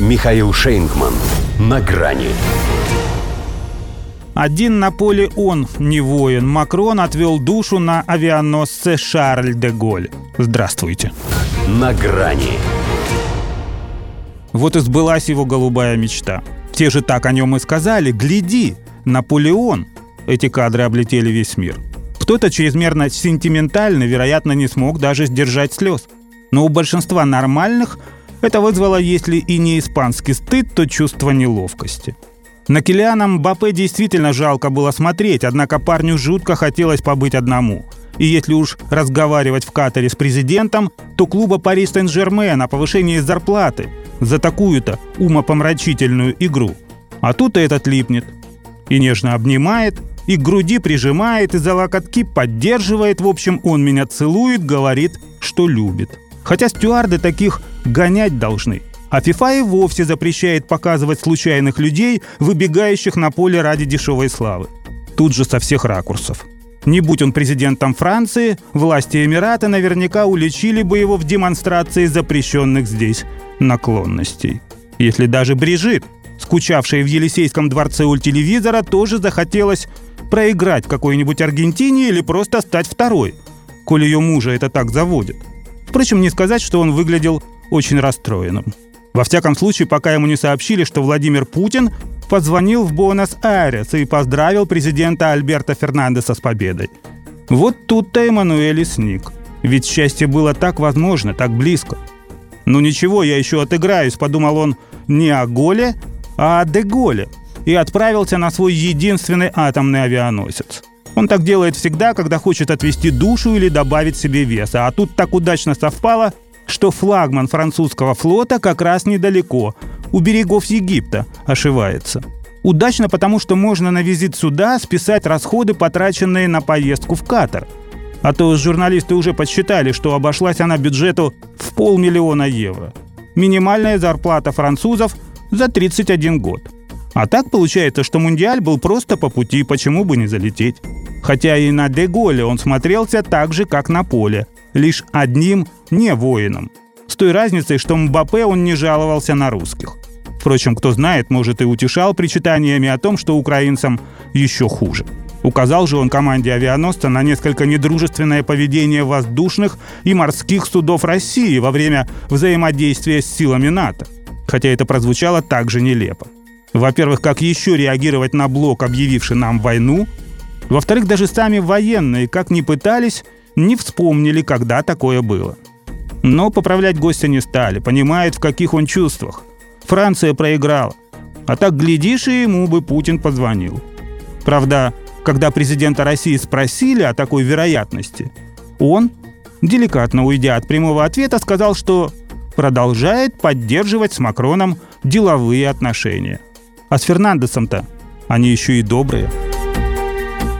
Михаил Шейнгман. На грани. Один Наполеон, не воин, Макрон отвел душу на авианосце Шарль де Голь. Здравствуйте. На грани. Вот и сбылась его голубая мечта. Те же так о нем и сказали. Гляди, Наполеон. Эти кадры облетели весь мир. Кто-то чрезмерно сентиментальный, вероятно, не смог даже сдержать слез. Но у большинства нормальных это вызвало, если и не испанский стыд, то чувство неловкости. На Килиана Мбаппе действительно жалко было смотреть, однако парню жутко хотелось побыть одному. И если уж разговаривать в Катаре с президентом, то клуба Пари Сен-Жермен о повышении зарплаты за такую-то умопомрачительную игру. А тут и этот липнет. И нежно обнимает, и к груди прижимает, и за локотки поддерживает. В общем, он меня целует, говорит, что любит. Хотя стюарды таких гонять должны. А ФИФА и вовсе запрещает показывать случайных людей, выбегающих на поле ради дешевой славы. Тут же со всех ракурсов. Не будь он президентом Франции, власти Эмирата наверняка уличили бы его в демонстрации запрещенных здесь наклонностей. Если даже Брижит, скучавшей в Елисейском дворце у телевизора, тоже захотелось проиграть какой-нибудь Аргентине или просто стать второй, коли ее мужа это так заводит. Впрочем, не сказать, что он выглядел очень расстроенным. Во всяком случае, пока ему не сообщили, что Владимир Путин позвонил в Буэнос-Айрес и поздравил президента Альберта Фернандеса с победой. Вот тут-то Эммануэль и сник. Ведь счастье было так возможно, так близко. «Ну ничего, я еще отыграюсь», — подумал он не о голе, а о Деголе. И отправился на свой единственный атомный авианосец. Он так делает всегда, когда хочет отвести душу или добавить себе веса. А тут так удачно совпало, что флагман французского флота как раз недалеко, у берегов Египта, ошивается. Удачно, потому что можно на визит сюда списать расходы, потраченные на поездку в Катар. А то журналисты уже подсчитали, что обошлась она бюджету в полмиллиона евро. Минимальная зарплата французов за 31 год. А так получается, что Мундиаль был просто по пути, почему бы не залететь. Хотя и на Деголе он смотрелся так же, как на поле, лишь одним не воином. С той разницей, что Мбаппе он не жаловался на русских. Впрочем, кто знает, может и утешал причитаниями о том, что украинцам еще хуже. Указал же он команде авианосца на несколько недружественное поведение воздушных и морских судов России во время взаимодействия с силами НАТО. Хотя это прозвучало также нелепо. Во-первых, как еще реагировать на блок, объявивший нам войну? Во-вторых, даже сами военные, как ни пытались, не вспомнили, когда такое было. Но поправлять гостя не стали, понимает, в каких он чувствах. Франция проиграла. А так, глядишь, и ему бы Путин позвонил. Правда, когда президента России спросили о такой вероятности, он, деликатно уйдя от прямого ответа, сказал, что продолжает поддерживать с Макроном деловые отношения. А с Фернандесом-то они еще и добрые.